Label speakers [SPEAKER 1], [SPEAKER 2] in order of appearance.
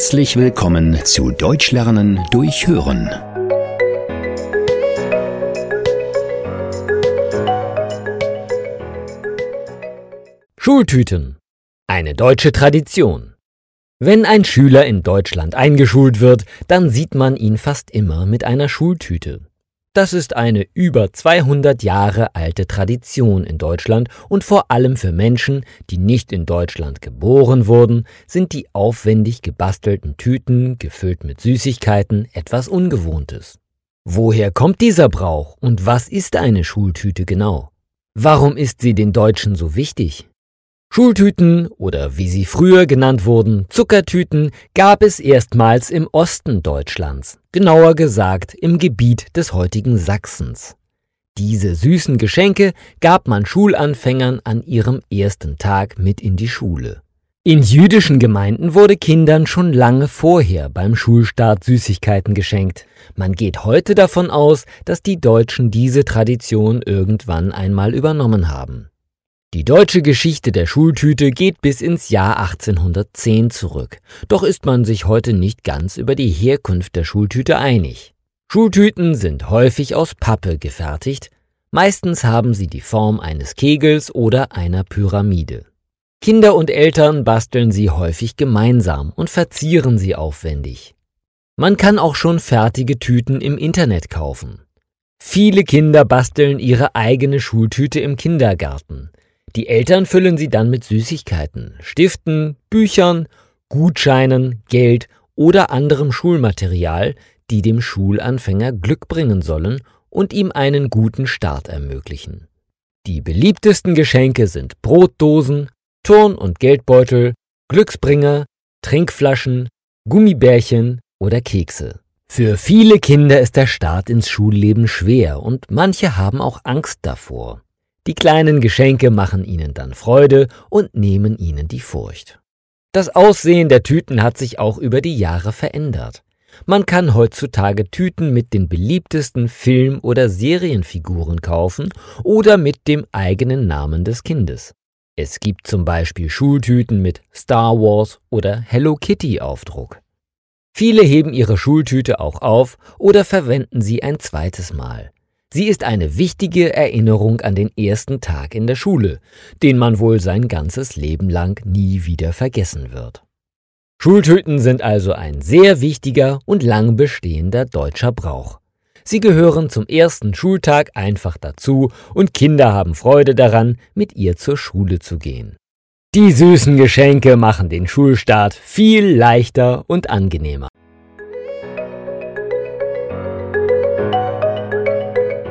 [SPEAKER 1] Herzlich willkommen zu Deutsch lernen durch Hören.
[SPEAKER 2] Schultüten. Eine deutsche Tradition. Wenn ein Schüler in Deutschland eingeschult wird, dann sieht man ihn fast immer mit einer Schultüte. Das ist eine über 200 Jahre alte Tradition in Deutschland und vor allem für Menschen, die nicht in Deutschland geboren wurden, sind die aufwendig gebastelten Tüten, gefüllt mit Süßigkeiten, etwas Ungewohntes. Woher kommt dieser Brauch und was ist eine Schultüte genau? Warum ist sie den Deutschen so wichtig? Schultüten oder wie sie früher genannt wurden, Zuckertüten, gab es erstmals im Osten Deutschlands, genauer gesagt im Gebiet des heutigen Sachsens. Diese süßen Geschenke gab man Schulanfängern an ihrem ersten Tag mit in die Schule. In jüdischen Gemeinden wurde Kindern schon lange vorher beim Schulstart Süßigkeiten geschenkt. Man geht heute davon aus, dass die Deutschen diese Tradition irgendwann einmal übernommen haben. Die deutsche Geschichte der Schultüte geht bis ins Jahr 1810 zurück, doch ist man sich heute nicht ganz über die Herkunft der Schultüte einig. Schultüten sind häufig aus Pappe gefertigt, meistens haben sie die Form eines Kegels oder einer Pyramide. Kinder und Eltern basteln sie häufig gemeinsam und verzieren sie aufwendig. Man kann auch schon fertige Tüten im Internet kaufen. Viele Kinder basteln ihre eigene Schultüte im Kindergarten. Die Eltern füllen sie dann mit Süßigkeiten, Stiften, Büchern, Gutscheinen, Geld oder anderem Schulmaterial, die dem Schulanfänger Glück bringen sollen und ihm einen guten Start ermöglichen. Die beliebtesten Geschenke sind Brotdosen, Turn- und Geldbeutel, Glücksbringer, Trinkflaschen, Gummibärchen oder Kekse. Für viele Kinder ist der Start ins Schulleben schwer und manche haben auch Angst davor. Die kleinen Geschenke machen ihnen dann Freude und nehmen ihnen die Furcht. Das Aussehen der Tüten hat sich auch über die Jahre verändert. Man kann heutzutage Tüten mit den beliebtesten Film- oder Serienfiguren kaufen oder mit dem eigenen Namen des Kindes. Es gibt zum Beispiel Schultüten mit Star Wars oder Hello Kitty Aufdruck. Viele heben ihre Schultüte auch auf oder verwenden sie ein zweites Mal. Sie ist eine wichtige Erinnerung an den ersten Tag in der Schule, den man wohl sein ganzes Leben lang nie wieder vergessen wird. Schultüten sind also ein sehr wichtiger und lang bestehender deutscher Brauch. Sie gehören zum ersten Schultag einfach dazu und Kinder haben Freude daran, mit ihr zur Schule zu gehen. Die süßen Geschenke machen den Schulstart viel leichter und angenehmer.